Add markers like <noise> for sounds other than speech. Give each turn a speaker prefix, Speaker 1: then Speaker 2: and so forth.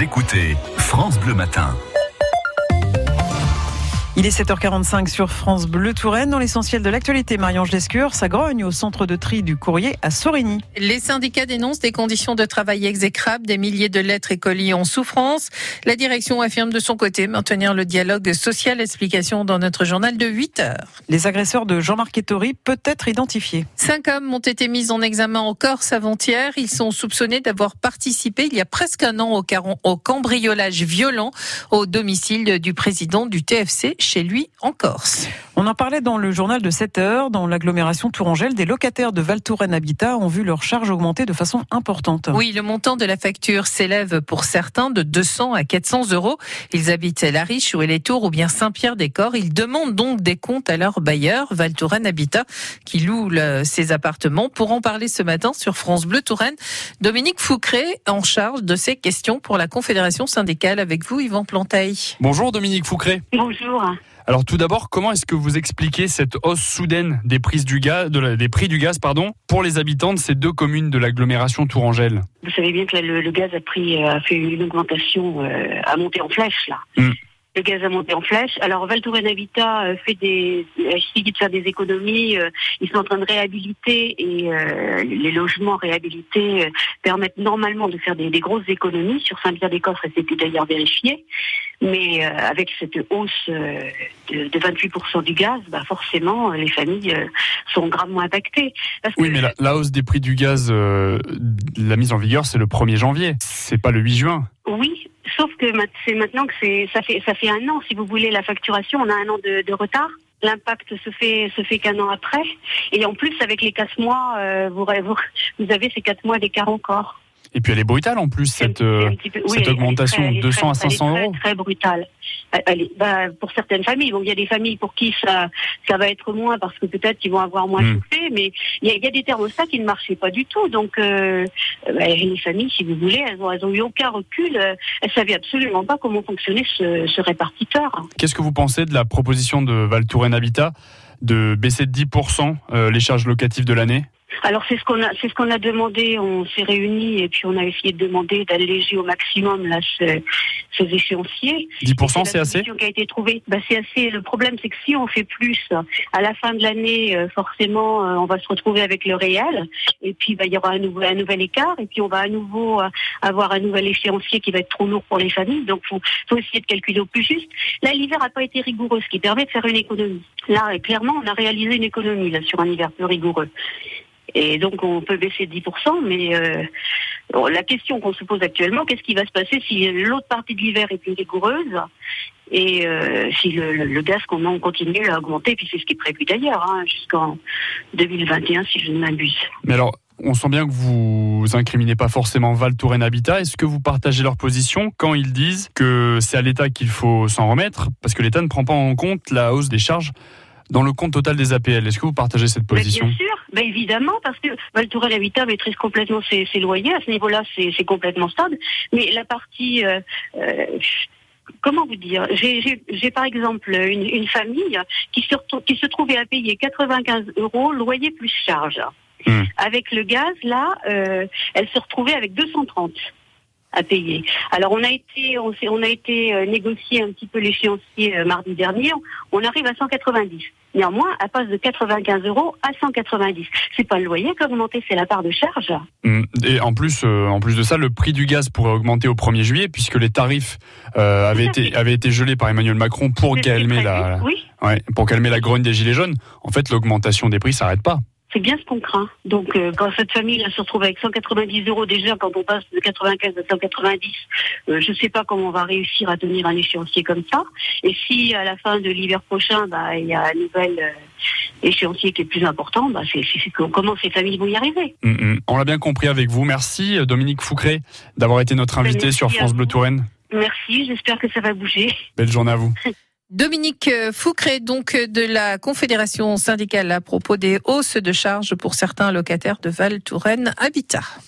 Speaker 1: Écoutez France Bleu Matin.
Speaker 2: Il est 7h45 sur France Bleu Touraine. Dans l'essentiel de l'actualité, Marianne Lescure, ça grogne au centre de tri du courrier à Sorigny.
Speaker 3: Les syndicats dénoncent des conditions de travail exécrables, des milliers de lettres et colis en souffrance. La direction affirme de son côté maintenir le dialogue social. Explication dans notre journal de 8 heures.
Speaker 2: Les agresseurs de Jean-Marc Ettori peut être identifiés.
Speaker 3: Cinq hommes ont été mis en examen en Corse avant-hier. Ils sont soupçonnés d'avoir participé il y a presque un an au cambriolage violent au domicile du président du TFC chez lui en Corse.
Speaker 2: On en parlait dans le journal de 7 heures. Dans l'agglomération Tourangelle, des locataires de Val Habitat ont vu leurs charges augmenter de façon importante.
Speaker 3: Oui, le montant de la facture s'élève pour certains de 200 à 400 euros. Ils habitent La Riche ou les Tours ou bien Saint-Pierre-des-Corps. Ils demandent donc des comptes à leur bailleur, Val Habitat, qui loue ses appartements. Pour en parler ce matin sur France Bleu Touraine, Dominique Foucré en charge de ces questions pour la Confédération syndicale. Avec vous, Yvan Planteil.
Speaker 4: Bonjour Dominique Foucré.
Speaker 5: Bonjour.
Speaker 4: Alors tout d'abord, comment est-ce que vous expliquez cette hausse soudaine des prix du gaz, des prix du gaz pardon, pour les habitants de ces deux communes de l'agglomération Tourangelle?
Speaker 5: Vous savez bien que le, gaz a, pris, a fait une augmentation, euh, à monter en flèche là.
Speaker 4: Mm
Speaker 5: le gaz a monté en flèche. Alors Val Touraine Habitat euh, fait des, essayé de faire des économies. Euh, ils sont en train de réhabiliter et euh, les logements réhabilités permettent normalement de faire des, grosses économies. Sur Saint-Pierre-des-Coffres, c'était d'ailleurs vérifié. Mais avec cette hausse de, 28% du gaz, bah forcément, les familles sont gravement impactées.
Speaker 4: oui, mais la, la, hausse des prix du gaz, la mise en vigueur, c'est le 1er janvier. C'est pas le 8 juin.
Speaker 5: Oui, Sauf que c'est maintenant que c'est ça fait un an, si vous voulez, la facturation, on a un an de, retard. L'impact se fait se fait qu'un an après. Et en plus, avec les quatre mois, euh, vous, vous, <laughs> vous avez ces quatre mois d'écart encore.
Speaker 4: Et puis elle est brutale en plus, cette, euh, cette augmentation de 200 à 500
Speaker 5: euros.
Speaker 4: Très,
Speaker 5: très brutale. Bah, pour certaines familles, bon, il y a des familles pour qui ça, ça va être moins parce que peut-être qu'ils vont avoir moins soufflé, mais il y, a, y a des thermostats qui ne marchaient pas du tout. Donc euh, bah, les familles, si vous voulez, elles n'ont ont eu aucun recul. Euh, elles savaient absolument pas comment fonctionnait ce, ce répartiteur.
Speaker 4: Qu'est-ce que vous pensez de la proposition de Val Touraine Habitat de baisser de 10% euh, les charges locatives de l'année?
Speaker 5: Alors c'est ce qu'on a, c'est ce qu'on a demandé. On s'est réunis et puis on a essayé de demander d'alléger au maximum là ces, ces échéanciers.
Speaker 4: 10% c'est assez.
Speaker 5: Qui a été trouvée. Bah, c'est assez. Le problème c'est que si on fait plus à la fin de l'année, euh, forcément euh, on va se retrouver avec le réel et puis bah, il y aura un nouvel, un nouvel écart et puis on va à nouveau euh, avoir un nouvel échéancier qui va être trop lourd pour les familles. Donc faut, faut essayer de calculer au plus juste. Là l'hiver n'a pas été rigoureux, ce qui permet de faire une économie. Là clairement on a réalisé une économie là sur un hiver peu rigoureux. Et donc on peut baisser de 10%, mais euh, la question qu'on se pose actuellement, qu'est-ce qui va se passer si l'autre partie de l'hiver est plus rigoureuse et euh, si le, gaz qu'on continue à augmenter, puis c'est ce qui est prévu d'ailleurs, hein, jusqu'en 2021 si je ne m'abuse.
Speaker 4: Mais alors, on sent bien que vous incriminez pas forcément Val Touraine Habitat. Est-ce que vous partagez leur position quand ils disent que c'est à l'État qu'il faut s'en remettre? Parce que l'État ne prend pas en compte la hausse des charges dans le compte total des APL Est-ce que vous partagez cette position
Speaker 5: Bien sûr, ben évidemment, parce que Val Touraine Habitat maîtrise complètement ses, loyers. À ce niveau-là, c'est complètement stable. Mais la partie... Euh, euh, comment vous dire? J'ai par exemple une, famille qui se, qui se trouvait à payer 95 euros loyer plus charge. Hmm. Avec le gaz, là, euh, elle se retrouvait avec 230 à payer. Alors on a été, on, on a été euh, négocier un petit peu l'échéancier euh, mardi dernier. On arrive à 190. Néanmoins, elle passe de 95 euros à 190. C'est pas le loyer qui a augmenté, c'est la part de charge.
Speaker 4: Mmh. Et en plus, euh, en plus de ça, le prix du gaz pourrait augmenter au 1er juillet puisque les tarifs avaient été avaient été gelés par Emmanuel Macron pour calmer la, ouais, pour calmer la grogne des gilets jaunes. En fait, l'augmentation des prix s'arrête pas
Speaker 5: c'est bien ce qu'on craint. Donc, euh, quand cette famille se retrouve avec 190 euros déjà, quand on passe de 95 à 190, euh, je ne sais pas comment on va réussir à tenir un échéancier comme ça. Et si à la fin de l'hiver prochain, bah, il y a un nouvel euh, échéancier qui est plus important, bah, c'est comment ces familles vont y arriver.
Speaker 4: Mm, mm. On l'a bien compris avec vous. Merci Dominique Foucré d'avoir été notre invité sur France Bleu Touraine.
Speaker 5: Merci, j'espère que ça va bouger.
Speaker 4: Belle journée à vous. <laughs>
Speaker 3: Dominique Foucré, donc de la Confédération syndicale à propos des hausses de charges pour certains locataires de Val Touraine Habitat.